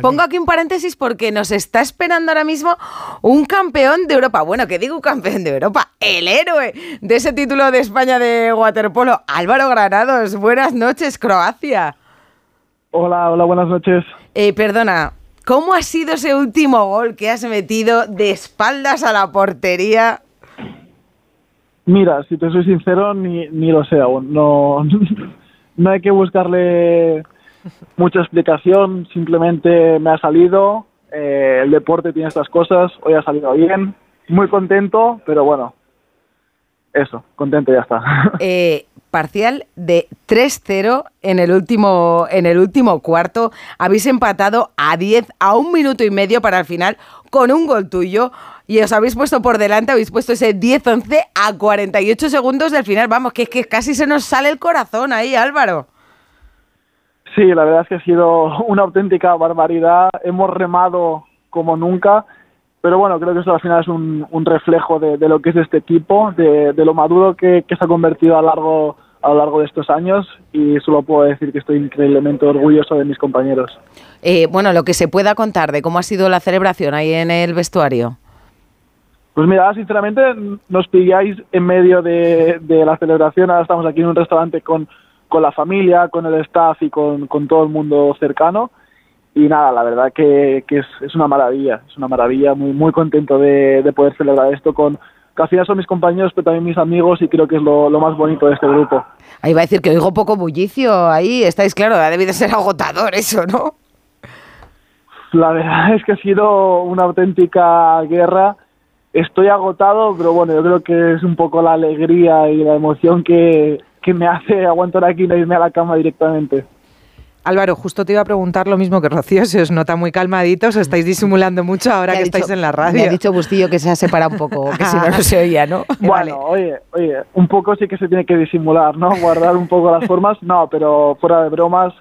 Pongo aquí un paréntesis porque nos está esperando ahora mismo un campeón de Europa. Bueno, ¿qué digo un campeón de Europa? El héroe de ese título de España de waterpolo, Álvaro Granados. Buenas noches, Croacia. Hola, hola, buenas noches. Eh, perdona, ¿cómo ha sido ese último gol que has metido de espaldas a la portería? Mira, si te soy sincero, ni, ni lo sé aún. No, no hay que buscarle mucha explicación, simplemente me ha salido, eh, el deporte tiene estas cosas, hoy ha salido bien, muy contento, pero bueno, eso, contento ya está. Eh, parcial de 3-0 en el último en el último cuarto. Habéis empatado a 10 a un minuto y medio para el final con un gol tuyo y os habéis puesto por delante, habéis puesto ese 10-11 a 48 segundos del final. Vamos, que es que casi se nos sale el corazón ahí, Álvaro. Sí, la verdad es que ha sido una auténtica barbaridad. Hemos remado como nunca, pero bueno, creo que eso al final es un, reflejo de, lo que es este equipo, de, lo maduro que, se ha convertido a, largo, a lo largo de estos años y solo puedo decir que estoy increíblemente orgulloso de mis compañeros. Eh, bueno, lo que se pueda contar de cómo ha sido la celebración ahí en el vestuario. Pues mira, sinceramente nos pilláis en medio de, de la celebración, ahora estamos aquí en un restaurante con con la familia, con el staff y con, todo el mundo cercano. Y nada, la verdad que, que es, es, una maravilla, es una maravilla, muy, muy contento de, poder celebrar esto con, que al final son mis compañeros, pero también mis amigos y creo que es lo, más bonito de este grupo. Ahí va a decir que oigo poco bullicio, ahí estáis claro, ha debido ser agotador eso, ¿no? La verdad es que ha sido una auténtica guerra. Estoy agotado, pero bueno, yo creo que es un poco la alegría y la emoción que, que me hace aguantar aquí y no irme a la cama directamente. Álvaro, justo te iba a preguntar lo mismo que Rocío, se os nota muy calmaditos, estáis disimulando mucho ahora que estáis en la radio. Me ha dicho Bustillo que se ha separado un poco, que si no, no se oía, ¿no? Bueno, oye, oye, un poco sí que se tiene que disimular, ¿no? Guardar un poco las formas, no, pero fuera de bromas,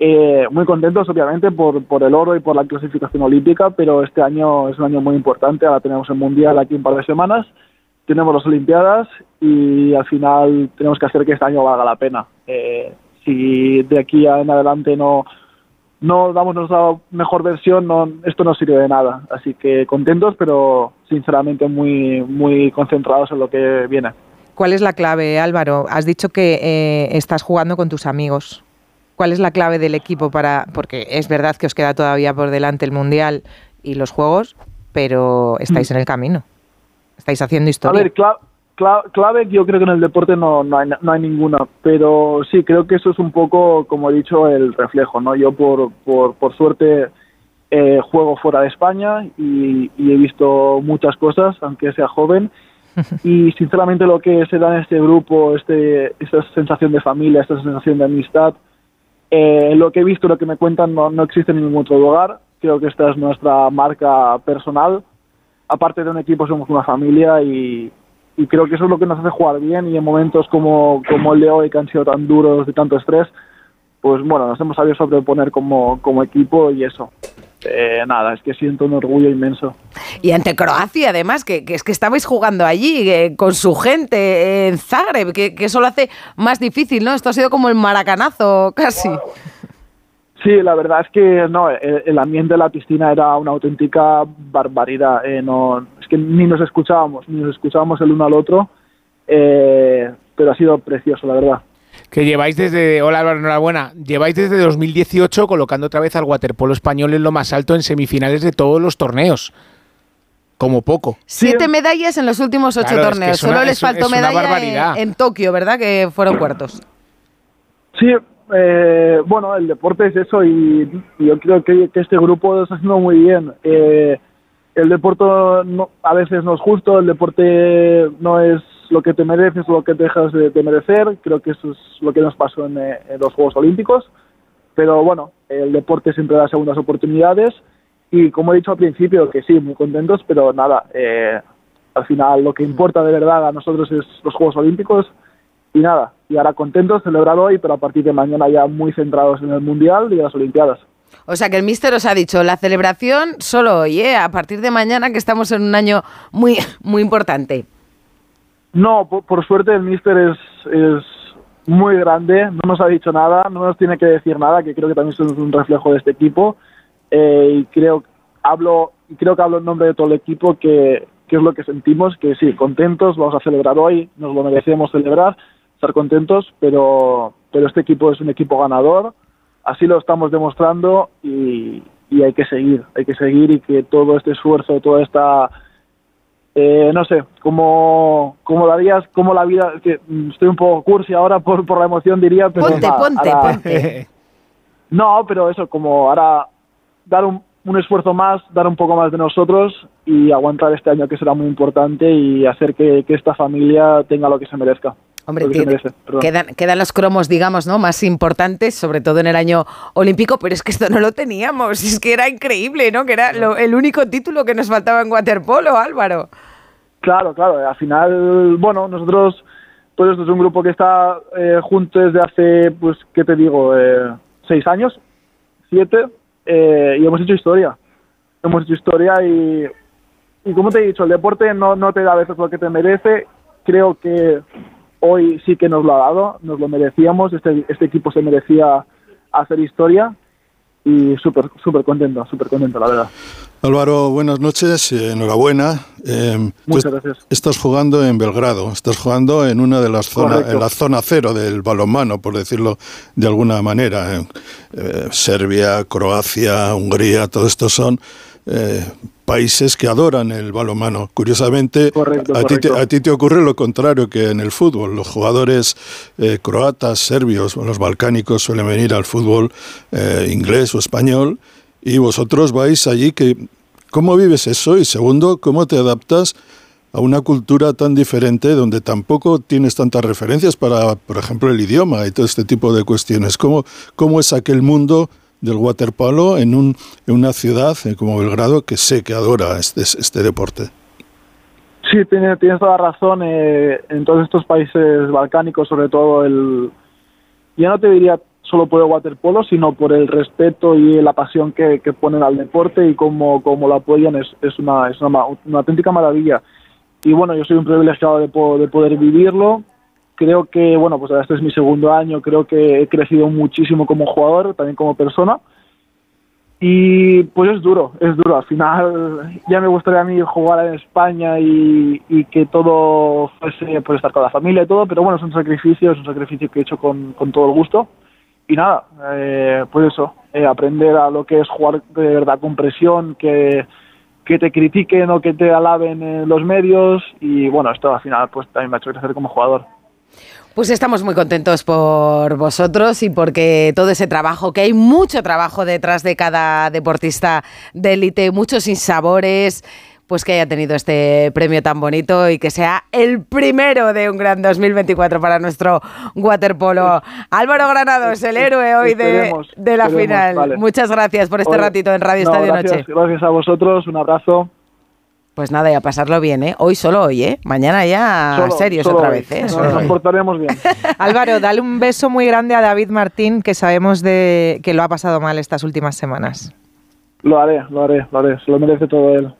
eh, muy contentos obviamente por, por el oro y por la clasificación olímpica, pero este año es un año muy importante, ahora tenemos el Mundial aquí un par de semanas tenemos las Olimpiadas y al final tenemos que hacer que este año valga la pena. Eh, si de aquí en adelante no, no damos nuestra mejor versión, no, esto no sirve de nada. Así que contentos, pero sinceramente muy, muy concentrados en lo que viene. ¿Cuál es la clave, Álvaro? Has dicho que eh, estás jugando con tus amigos. ¿Cuál es la clave del equipo para.? Porque es verdad que os queda todavía por delante el Mundial y los Juegos, pero estáis mm. en el camino. Estáis haciendo historia. A ver, clave yo creo que en el deporte no, no, hay, no hay ninguna, pero sí, creo que eso es un poco, como he dicho, el reflejo, ¿no? Yo por, por, por suerte eh, juego fuera de España y, he visto muchas cosas, aunque sea joven, y sinceramente lo que se da en este grupo, este, esta sensación de familia, esta sensación de amistad, eh, lo que he visto, lo que me cuentan, no, no existe en ningún otro lugar, creo que esta es nuestra marca personal, aparte de un equipo somos una familia y, creo que eso es lo que nos hace jugar bien y en momentos como, como el de hoy que han sido tan duros de tanto estrés, pues bueno, nos hemos sabido sobreponer como, como equipo y eso. Eh, nada, es que siento un orgullo inmenso. Y ante Croacia, además, que, es que estabais jugando allí eh, con su gente en Zagreb, que, que, eso lo hace más difícil, ¿no? Esto ha sido como el maracanazo casi. Sí, la verdad es que no, el, ambiente de la piscina era una auténtica barbaridad. Eh, no, es que ni nos escuchábamos, ni nos escuchábamos el uno al otro, eh, pero ha sido precioso, la verdad. Que lleváis desde, hola Álvaro, enhorabuena, lleváis desde 2018 colocando otra vez al waterpolo español en lo más alto en semifinales de todos los torneos. Como poco. Siete medallas en los últimos ocho torneos. Solo les faltó medalla en, en Tokio, ¿verdad? Que fueron cuartos. Sí, eh, bueno, el deporte es eso y, yo creo que, este grupo lo está haciendo muy bien. Eh, el deporte a veces no es justo, el deporte no es lo que te mereces o lo que dejas de, merecer. Creo que eso es lo que nos pasó en, los Juegos Olímpicos. Pero bueno, el deporte siempre da segundas oportunidades y como he dicho al principio, que sí, muy contentos, pero nada, eh, al final lo que importa de verdad a nosotros es los Juegos Olímpicos y nada, y ahora contentos, celebrado hoy, pero a partir de mañana ya muy centrados en el Mundial y las Olimpiadas. O sea que el míster os ha dicho, la celebración solo hoy, ¿eh? a partir de mañana que estamos en un año muy, muy importante. No, por, suerte el míster es, es muy grande, no nos ha dicho nada, no nos tiene que decir nada, que creo que también es un reflejo de este equipo. eh, y creo hablo creo que hablo en nombre de todo el equipo que, que es lo que sentimos, que sí, contentos, vamos a celebrar hoy, nos lo merecemos celebrar, estar contentos, pero, pero este equipo es un equipo ganador, así lo estamos demostrando y, y hay que seguir, hay que seguir y que todo este esfuerzo, toda esta eh, no sé, como, como darías, como la vida, que estoy un poco cursi ahora por, por la emoción diría, pero ponte, ponte, ahora- ponte. no, pero eso, como ahora dar un, un esfuerzo más, dar un poco más de nosotros y aguantar este año que será muy importante y hacer que, que esta familia tenga lo que se merezca. Hombre, que merece, quedan, quedan los cromos, digamos, ¿no? Más importantes, sobre todo en el año olímpico, pero es que esto no lo teníamos. Es que era increíble, ¿no? Que era lo- el único título que nos faltaba en waterpolo, Álvaro. Claro, claro. Al final, bueno, nosotros, pues esto es un grupo que está eh, juntos desde hace, pues, ¿qué te digo? Eh, seis años, siete, eh, y hemos hecho historia. Hemos hecho historia y, y como te he dicho, el deporte no, no te da a veces lo que te merece. Creo que hoy sí que nos lo ha dado, nos lo merecíamos. Este, este equipo se merecía hacer historia y súper, súper contento, súper contento, la verdad. Álvaro, buenas noches, eh, enhorabuena. Eh, Muchas gracias. Estás jugando en Belgrado, estás jugando en una de las zonas, en la zona cero del balonmano, por decirlo de alguna manera. Eh, eh, Serbia, Croacia, Hungría, todos estos son eh, países que adoran el balonmano. Curiosamente, Correcto, a, ti te, correcto. a ti te ocurre lo contrario que en el fútbol. Los jugadores eh, croatas, serbios, los balcánicos suelen venir al fútbol eh, inglés o español y vosotros vais allí que ¿cómo vives eso? Y segundo, ¿cómo te adaptas a una cultura tan diferente donde tampoco tienes tantas referencias para, por ejemplo, el idioma y todo este tipo de cuestiones? ¿Cómo, cómo es aquel mundo del waterpolo en, un, en una ciudad eh, como Belgrado que sé que adora este, este deporte? Sí, tienes, tienes toda la razón. eh, en todos estos países balcánicos, sobre todo el... Ya no te diría solo por el waterpolo, sino por el respeto y la pasión que, que ponen al deporte y cómo, cómo lo apoyan. Es, es, una, es una, una auténtica maravilla. Y bueno, yo soy un privilegiado de, po- de poder vivirlo. Creo que, bueno, pues este es mi segundo año. Creo que he crecido muchísimo como jugador, también como persona. Y pues es duro, es duro. Al final ya me gustaría a mí jugar en España y, que todo fuese por estar con la familia y todo, pero bueno, es un sacrificio, es un sacrificio que he hecho con, con todo el gusto. Y nada, eh, pues eso, eh, aprender a lo que es jugar de verdad con presión, que, que te critiquen o que te alaben en los medios y bueno, esto al final pues también me ha hecho crecer como jugador. Pues estamos muy contentos por vosotros y porque todo ese trabajo, que hay mucho trabajo detrás de cada deportista de élite, muchos sinsabores, pues que haya tenido este premio tan bonito y que sea el primero de un gran 2024 para nuestro waterpolo. Álvaro Granados, el héroe hoy de, la final. vale. Muchas gracias por este Oye, ratito en Radio no, Estadio gracias, Noche. Gracias a vosotros, un abrazo. Pues nada, y a pasarlo bien, ¿eh? Hoy solo hoy, ¿eh? Mañana ya Solo- serios solo otra hoy. vez, ¿eh? Solo Nos hoy. portaremos bien. Álvaro, dale un beso muy grande a David Martín, que sabemos de que lo ha pasado mal estas últimas semanas. Lo haré, lo haré, lo haré. Se lo merece todo él.